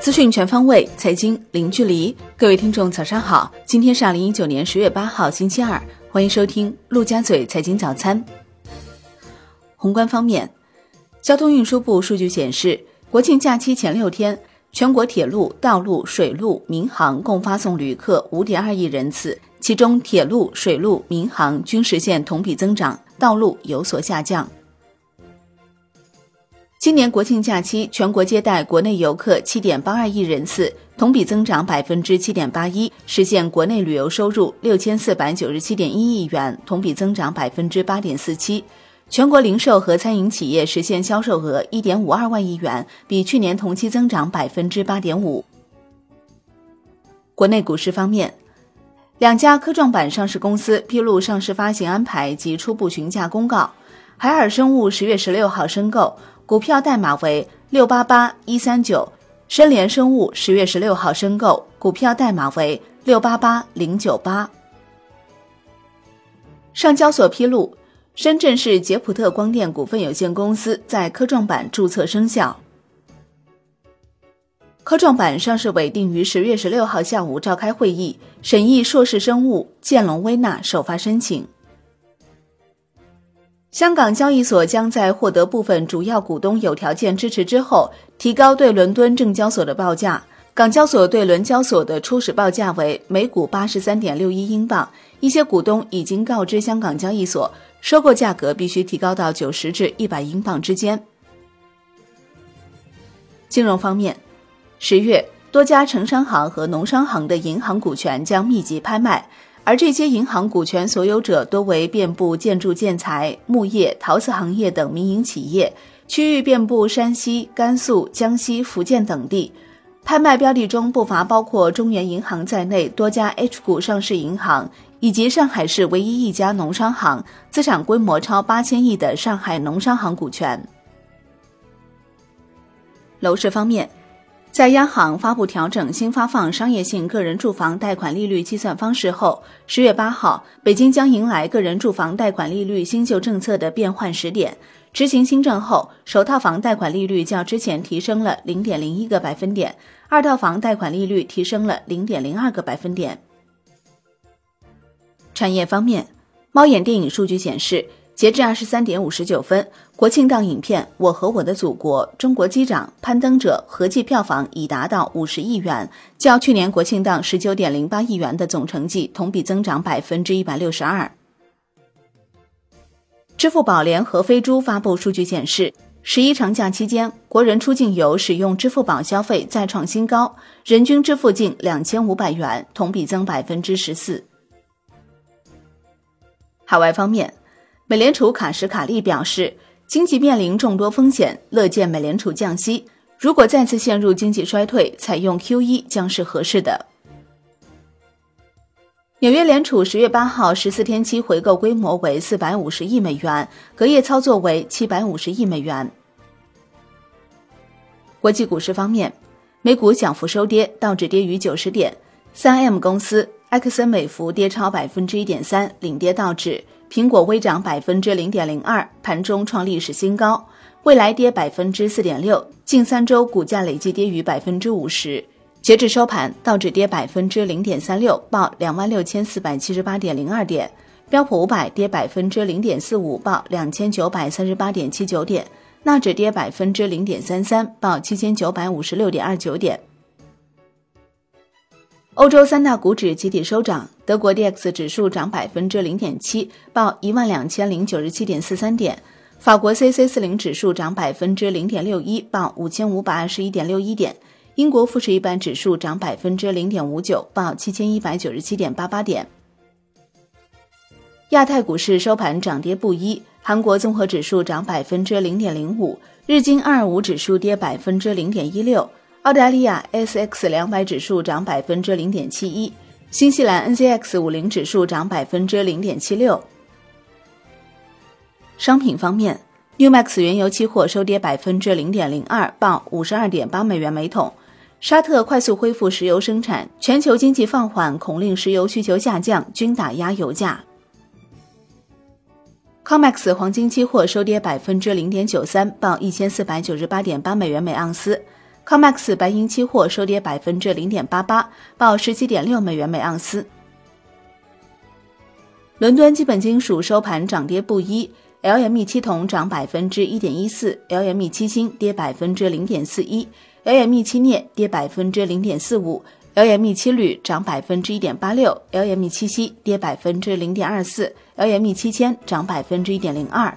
资讯全方位，财经零距离。各位听众，早上好！今天是二零一九年十月八号，星期二，欢迎收听陆家嘴财经早餐。宏观方面，交通运输部数据显示，国庆假期前六天，全国铁路、道路、水路、民航共发送旅客五点二亿人次，其中铁路、水路、民航均实现同比增长，道路有所下降。今年国庆假期，全国接待国内游客七点八二亿人次，同比增长百分之七点八一，实现国内旅游收入六千四百九十七点一亿元，同比增长百分之八点四七。全国零售和餐饮企业实现销售额一点五二万亿元，比去年同期增长百分之八点五。国内股市方面，两家科创板上市公司披露上市发行安排及初步询价公告。海尔生物十月十六号申购。股票代码为六八八一三九，深联生物十月十六号申购，股票代码为六八八零九八。上交所披露，深圳市捷普特光电股份有限公司在科创板注册生效。科创板上市委定于十月十六号下午召开会议，审议硕士生物建龙微纳首发申请。香港交易所将在获得部分主要股东有条件支持之后，提高对伦敦证交所的报价。港交所对伦交所的初始报价为每股八十三点六一英镑，一些股东已经告知香港交易所，收购价格必须提高到九十至一百英镑之间。金融方面，十月多家城商行和农商行的银行股权将密集拍卖。而这些银行股权所有者多为遍布建筑建材、木业、陶瓷行业等民营企业，区域遍布山西、甘肃、江西、福建等地。拍卖标的中不乏包括中原银行在内多家 H 股上市银行，以及上海市唯一一家农商行，资产规模超八千亿的上海农商行股权。楼市方面。在央行发布调整新发放商业性个人住房贷款利率计算方式后，十月八号，北京将迎来个人住房贷款利率新旧政策的变换时点。执行新政后，首套房贷款利率较之前提升了零点零一个百分点，二套房贷款利率提升了零点零二个百分点。产业方面，猫眼电影数据显示。截至二十三点五十九分，国庆档影片《我和我的祖国》《中国机长》《攀登者》合计票房已达到五十亿元，较去年国庆档十九点零八亿元的总成绩同比增长百分之一百六十二。支付宝联合飞猪发布数据显示，十一长假期间，国人出境游使用支付宝消费再创新高，人均支付近两千五百元，同比增百分之十四。海外方面。美联储卡什卡利表示，经济面临众多风险，乐见美联储降息。如果再次陷入经济衰退，采用 QE 将是合适的。纽约联储十月八号十四天期回购规模为四百五十亿美元，隔夜操作为七百五十亿美元。国际股市方面，美股小幅收跌，道指跌逾九十点，三 M 公司埃克森美孚跌超百分之一点三，领跌道指。苹果微涨百分之零点零二，盘中创历史新高。未来跌百分之四点六，近三周股价累计跌逾百分之五十。截至收盘，道指跌百分之零点三六，报两万六千四百七十八点零二点；标普五百跌百分之零点四五，报两千九百三十八点七九点；纳指跌百分之零点三三，报七千九百五十六点二九点。欧洲三大股指集体收涨，德国 D X 指数涨百分之零点七，报一万两千零九十七点四三点；法国 C C 四零指数涨百分之零点六一，报五千五百二十一点六一点；英国富时一百指数涨百分之零点五九，报七千一百九十七点八八点。亚太股市收盘涨跌不一，韩国综合指数涨百分之零点零五，日经二二五指数跌百分之零点一六。澳大利亚 S X 两百指数涨百分之零点七一，新西兰 N Z X 五零指数涨百分之零点七六。商品方面，New Max 原油期货收跌百分之零点零二，报五十二点八美元每桶。沙特快速恢复石油生产，全球经济放缓恐令石油需求下降，均打压油价。COMEX 黄金期货收跌百分之零点九三，报一千四百九十八点八美元每盎司。COMEX 白银期货收跌百分之零点八八，报十七点六美元每盎司。伦敦基本金属收盘涨跌不一，LME 期铜涨百分之一点一四，LME 期锌跌百分之零点四一，LME 期镍跌百分之零点四五，LME 期铝涨百分之一点八六，LME 期锡跌百分之零点二四，LME 期铅涨百分之一点零二。